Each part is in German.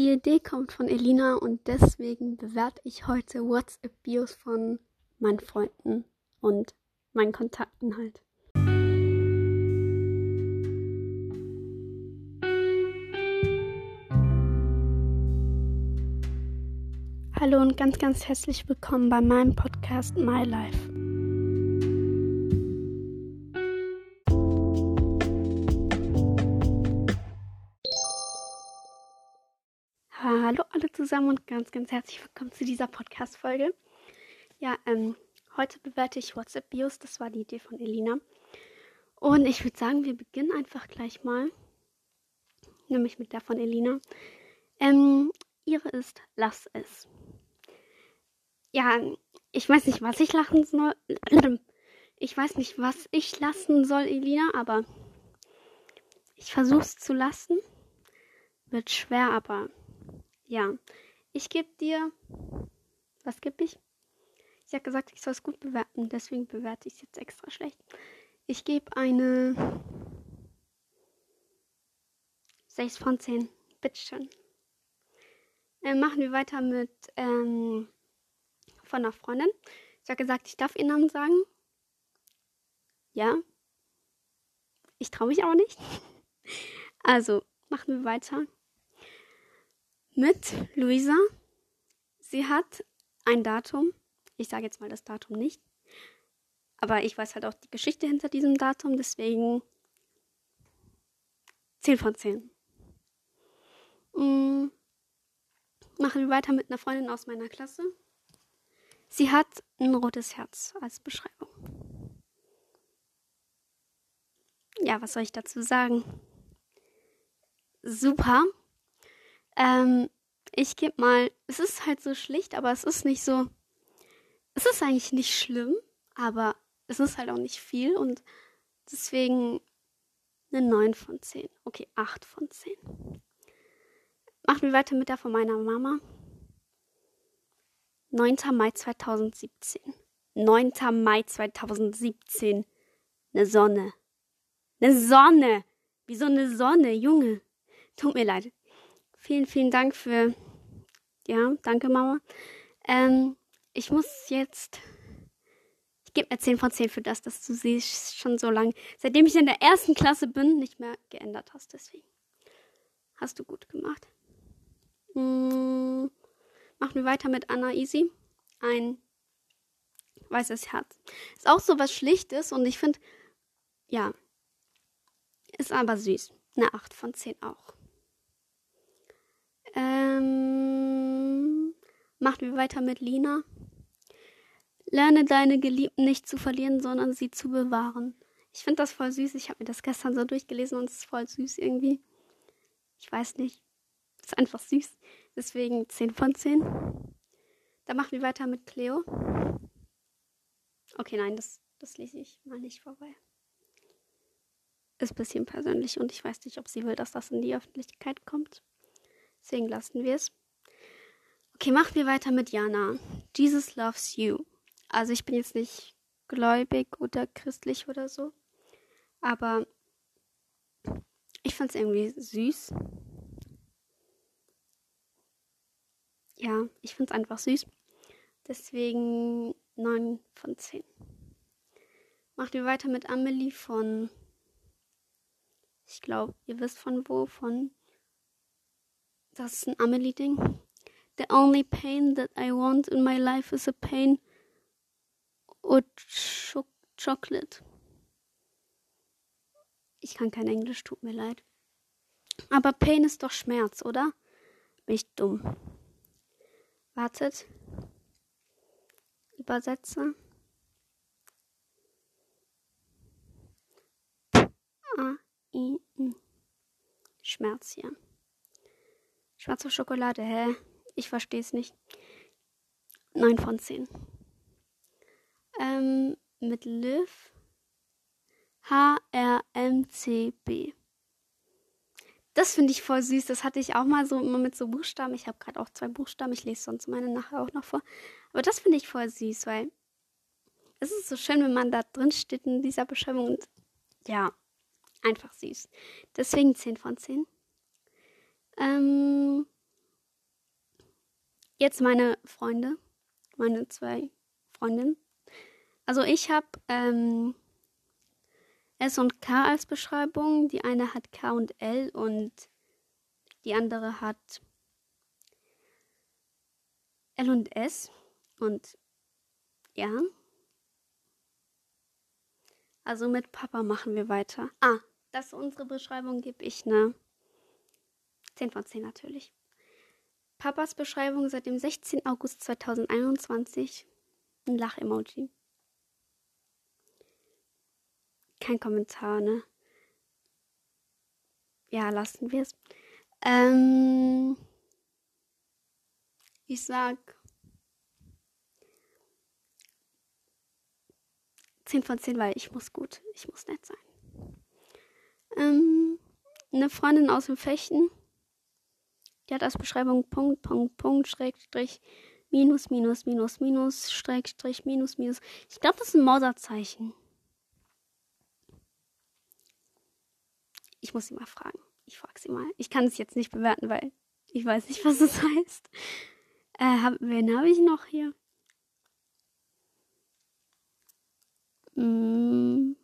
Die Idee kommt von Elina und deswegen bewerte ich heute WhatsApp-Bios von meinen Freunden und meinen Kontakten halt. Hallo und ganz, ganz herzlich willkommen bei meinem Podcast My Life. Hallo alle zusammen und ganz, ganz herzlich willkommen zu dieser Podcast-Folge. Ja, ähm, heute bewerte ich WhatsApp-Bios. Das war die Idee von Elina. Und ich würde sagen, wir beginnen einfach gleich mal. Nämlich mit der von Elina. Ähm, ihre ist Lass es. Ja, ich weiß nicht, was ich lachen soll. Ich weiß nicht, was ich lassen soll, Elina, aber ich versuche es zu lassen. Wird schwer, aber ja. Ich gebe dir. Was gebe ich? Ich habe gesagt, ich soll es gut bewerten, deswegen bewerte ich es jetzt extra schlecht. Ich gebe eine 6 von 10. Bitteschön. Äh, machen wir weiter mit ähm, von einer Freundin. Ich habe gesagt, ich darf ihren Namen sagen. Ja. Ich traue mich auch nicht. Also, machen wir weiter mit Luisa. Sie hat ein Datum. Ich sage jetzt mal das Datum nicht. Aber ich weiß halt auch die Geschichte hinter diesem Datum, deswegen 10 von 10. Mhm. Machen wir weiter mit einer Freundin aus meiner Klasse. Sie hat ein rotes Herz als Beschreibung. Ja, was soll ich dazu sagen? Super. Ähm, ich gebe mal, es ist halt so schlicht, aber es ist nicht so, es ist eigentlich nicht schlimm, aber es ist halt auch nicht viel und deswegen eine 9 von 10. Okay, 8 von 10. Machen wir weiter mit der von meiner Mama. 9. Mai 2017. 9. Mai 2017. Eine Sonne. Eine Sonne. Wie so eine Sonne, Junge. Tut mir leid. Vielen, vielen Dank für. Ja, danke, Mama. Ähm, ich muss jetzt. Ich gebe mir 10 von 10 für das, dass du sie schon so lange, seitdem ich in der ersten Klasse bin, nicht mehr geändert hast. Deswegen. Hast du gut gemacht. Hm. Machen wir weiter mit Anna Easy. Ein weißes Herz. Ist auch so was Schlichtes und ich finde, ja, ist aber süß. Eine 8 von 10 auch. Ähm, machen wir weiter mit Lina. Lerne deine Geliebten nicht zu verlieren, sondern sie zu bewahren. Ich finde das voll süß. Ich habe mir das gestern so durchgelesen und es ist voll süß irgendwie. Ich weiß nicht. Ist einfach süß. Deswegen 10 von 10. Dann machen wir weiter mit Cleo. Okay, nein, das, das lese ich mal nicht vorbei. Ist ein bisschen persönlich und ich weiß nicht, ob sie will, dass das in die Öffentlichkeit kommt. Deswegen lassen wir es. Okay, machen wir weiter mit Jana. Jesus loves you. Also ich bin jetzt nicht gläubig oder christlich oder so. Aber ich fand es irgendwie süß. Ja, ich finde es einfach süß. Deswegen 9 von 10. Machen wir weiter mit Amelie von. Ich glaube, ihr wisst von wo, von. Das ist ein Amelie-Ding. The only pain that I want in my life is a pain or cho chocolate. Ich kann kein Englisch, tut mir leid. Aber Pain ist doch Schmerz, oder? Bin ich dumm. Wartet. Übersetze. A, I. Schmerz hier. Schwarze Schokolade, hä? Ich verstehe es nicht. 9 von 10. Ähm, mit Liv. H-R-M-C-B. Das finde ich voll süß. Das hatte ich auch mal so immer mit so Buchstaben. Ich habe gerade auch zwei Buchstaben. Ich lese sonst meine nachher auch noch vor. Aber das finde ich voll süß, weil es ist so schön, wenn man da drin steht in dieser Beschreibung. Und ja, einfach süß. Deswegen 10 von 10. Ähm, jetzt meine Freunde, meine zwei Freundinnen. Also ich habe ähm, S und K als Beschreibung. Die eine hat K und L und die andere hat L und S. Und ja. Also mit Papa machen wir weiter. Ah, das ist unsere Beschreibung, gebe ich eine 10 von 10 natürlich. Papas Beschreibung seit dem 16. August 2021. Ein Lach-Emoji. Kein Kommentar, ne? Ja, lassen wir es. Ähm, ich sag 10 von 10, weil ich muss gut, ich muss nett sein. Ähm, eine Freundin aus dem Fechten die hat als Beschreibung Punkt, Punkt, Punkt, Schrägstrich, Minus, Minus, Minus, Minus, Schrägstrich, Minus, Minus. Ich glaube, das ist ein Mauserzeichen. Ich muss sie mal fragen. Ich frage sie mal. Ich kann es jetzt nicht bewerten, weil ich weiß nicht, was es heißt. Äh, hab, wen habe ich noch hier? Hm.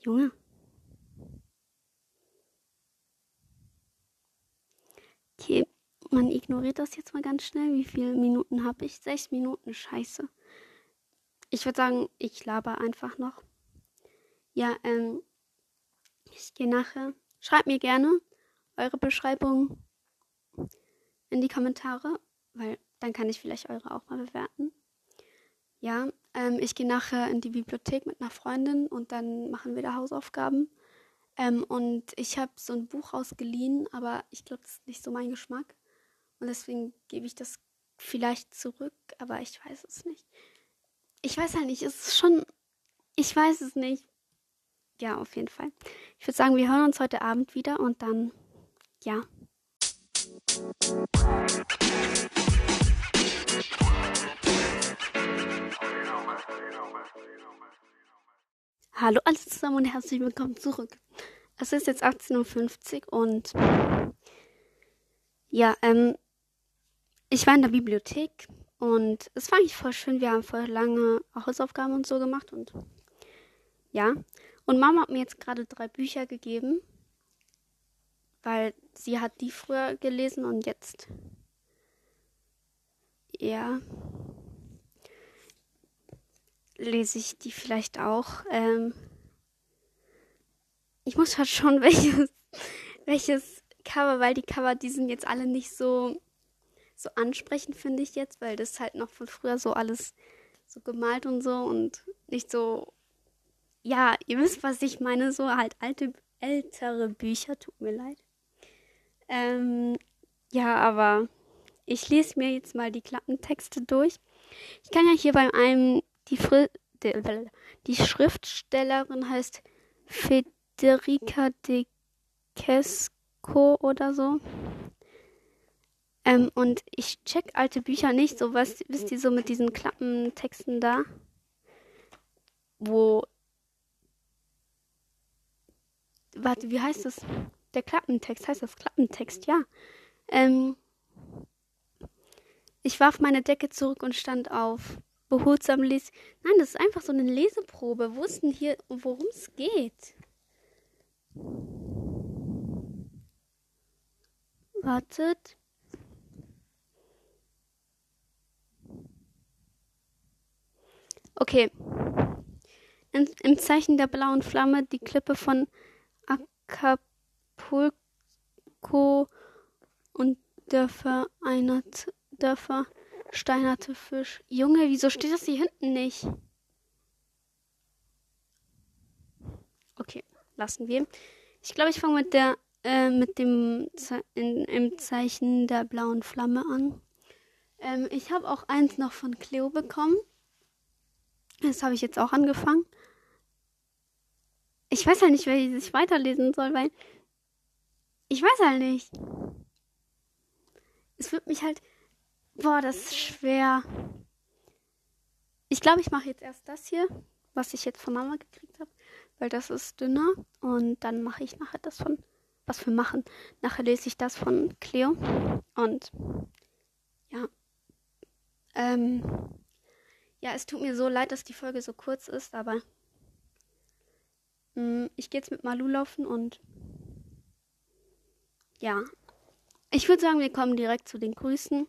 Junge. Okay, man ignoriert das jetzt mal ganz schnell. Wie viele Minuten habe ich? Sechs Minuten, scheiße. Ich würde sagen, ich laber einfach noch. Ja, ähm, ich gehe nachher. Schreibt mir gerne eure Beschreibung in die Kommentare, weil dann kann ich vielleicht eure auch mal bewerten. Ja, ähm, ich gehe nachher in die Bibliothek mit einer Freundin und dann machen wir da Hausaufgaben. Ähm, und ich habe so ein Buch ausgeliehen, aber ich glaube, das ist nicht so mein Geschmack. Und deswegen gebe ich das vielleicht zurück, aber ich weiß es nicht. Ich weiß halt nicht, es ist schon. Ich weiß es nicht. Ja, auf jeden Fall. Ich würde sagen, wir hören uns heute Abend wieder und dann, ja. Hallo alle zusammen und herzlich willkommen zurück. Es ist jetzt 18.50 Uhr und ja, ähm, ich war in der Bibliothek und es war eigentlich voll schön. Wir haben voll lange Hausaufgaben und so gemacht und ja. Und Mama hat mir jetzt gerade drei Bücher gegeben, weil sie hat die früher gelesen und jetzt ja lese ich die vielleicht auch. Ähm, ich muss halt schon welches, welches Cover, weil die Cover, die sind jetzt alle nicht so, so ansprechend, finde ich jetzt, weil das halt noch von früher so alles so gemalt und so und nicht so, ja, ihr wisst, was ich meine, so halt alte, ältere Bücher, tut mir leid. Ähm, ja, aber ich lese mir jetzt mal die Klappentexte durch. Ich kann ja hier bei einem die, Fri die, die Schriftstellerin heißt Federica de Kesco oder so. Ähm, und ich check alte Bücher nicht, so was wisst ihr so mit diesen Klappentexten da, wo warte, wie heißt das? Der Klappentext heißt das Klappentext, ja. Ähm, ich warf meine Decke zurück und stand auf behutsam liest. Nein, das ist einfach so eine Leseprobe. Wo ist denn hier, worum es geht? Wartet. Okay. Im, Im, Zeichen der blauen Flamme die Klippe von Acapulco und Dörfer einer Dörfer Steinerte Fisch. Junge, wieso steht das hier hinten nicht? Okay, lassen wir. Ich glaube, ich fange mit der äh, mit dem Ze in, im Zeichen der blauen Flamme an. Ähm, ich habe auch eins noch von Cleo bekommen. Das habe ich jetzt auch angefangen. Ich weiß halt nicht, wie ich weiterlesen soll, weil ich weiß halt nicht. Es wird mich halt Boah, das ist schwer. Ich glaube, ich mache jetzt erst das hier, was ich jetzt von Mama gekriegt habe, weil das ist dünner. Und dann mache ich nachher das von was für machen. Nachher lese ich das von Cleo. Und ja. Ähm, ja, es tut mir so leid, dass die Folge so kurz ist, aber mh, mm, ich gehe jetzt mit Malu laufen und ja. Ich würde sagen, wir kommen direkt zu den Grüßen.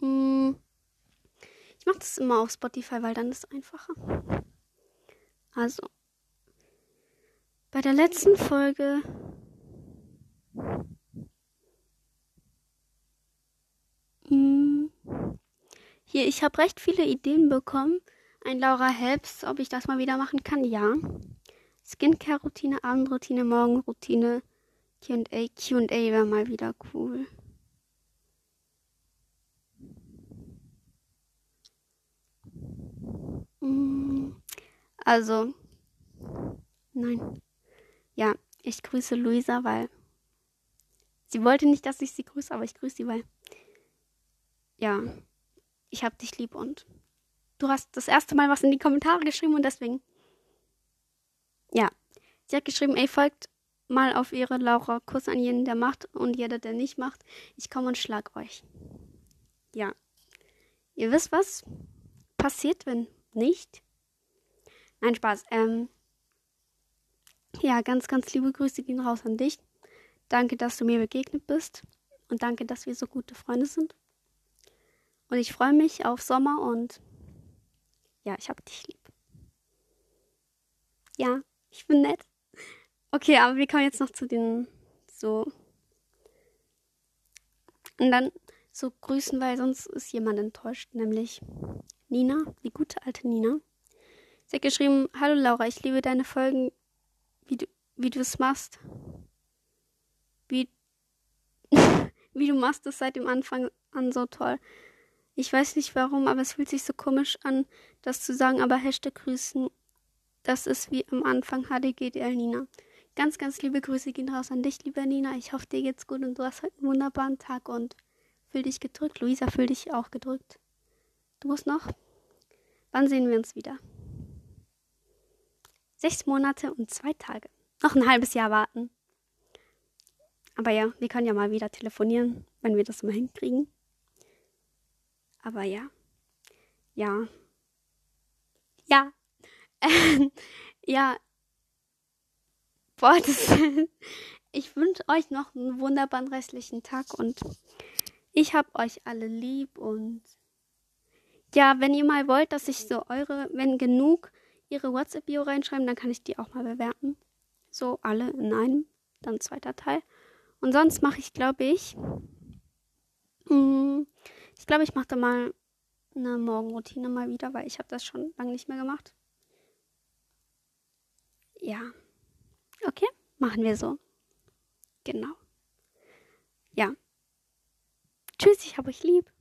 Mh, mm, ich mache das immer auf Spotify, weil dann ist es einfacher. Also, bei der letzten Folge hier, ich habe recht viele Ideen bekommen. Ein Laura Helps, ob ich das mal wieder machen kann. Ja. Skincare-Routine, Abendroutine, Morgenroutine, QA. QA wäre mal wieder cool. Hm, also, nein. Ja, ich grüße Luisa, weil sie wollte nicht, dass ich sie grüße, aber ich grüße sie, weil ja, ich hab dich lieb und du hast das erste Mal was in die Kommentare geschrieben und deswegen ja, sie hat geschrieben, ey, folgt mal auf ihre Laura Kuss an jeden, der macht und jeder, der nicht macht. Ich komme und schlag euch. Ja. Ihr wisst was passiert, wenn nicht? Nein, Spaß. Ähm, ja, ganz, ganz liebe Grüße gehen raus an dich. Danke, dass du mir begegnet bist. Und danke, dass wir so gute Freunde sind. Und ich freue mich auf Sommer und ja, ich hab dich lieb. Ja, ich bin nett. Okay, aber wir kommen jetzt noch zu den so. Und dann so grüßen, weil sonst ist jemand enttäuscht, nämlich Nina, die gute alte Nina. Sie hat geschrieben, Hallo Laura, ich liebe deine Folgen wie du wie du es machst. Wie wie du machst es seit dem Anfang an so toll. Ich weiß nicht warum, aber es fühlt sich so komisch an, das zu sagen, aber Hashtag grüßen, das ist wie am Anfang HDGDL Nina. Ganz, ganz liebe Grüße gehen raus an dich, lieber Nina. Ich hoffe, dir geht's gut und du hast heute einen wunderbaren Tag und fühl dich gedrückt. Luisa, fühl dich auch gedrückt. Du musst noch. Wann sehen wir uns wieder? Sechs Monate und zwei Tage. Noch ein halbes Jahr warten. Aber ja, wir können ja mal wieder telefonieren, wenn wir das mal hinkriegen. Aber ja. Ja. Ja. ja. Boah, das, ich wünsche euch noch einen wunderbaren restlichen Tag und ich hab euch alle lieb und ja, wenn ihr mal wollt, dass ich so eure, wenn genug ihre WhatsApp-Bio reinschreiben, dann kann ich die auch mal bewerten. So alle in einem, dann zweiter Teil. Und sonst mache ich, glaube ich, mh, ich glaube, ich mache da mal eine Morgenroutine mal wieder, weil ich habe das schon lange nicht mehr gemacht. Ja. Okay, machen wir so. Genau. Ja. Tschüss, ich habe euch lieb.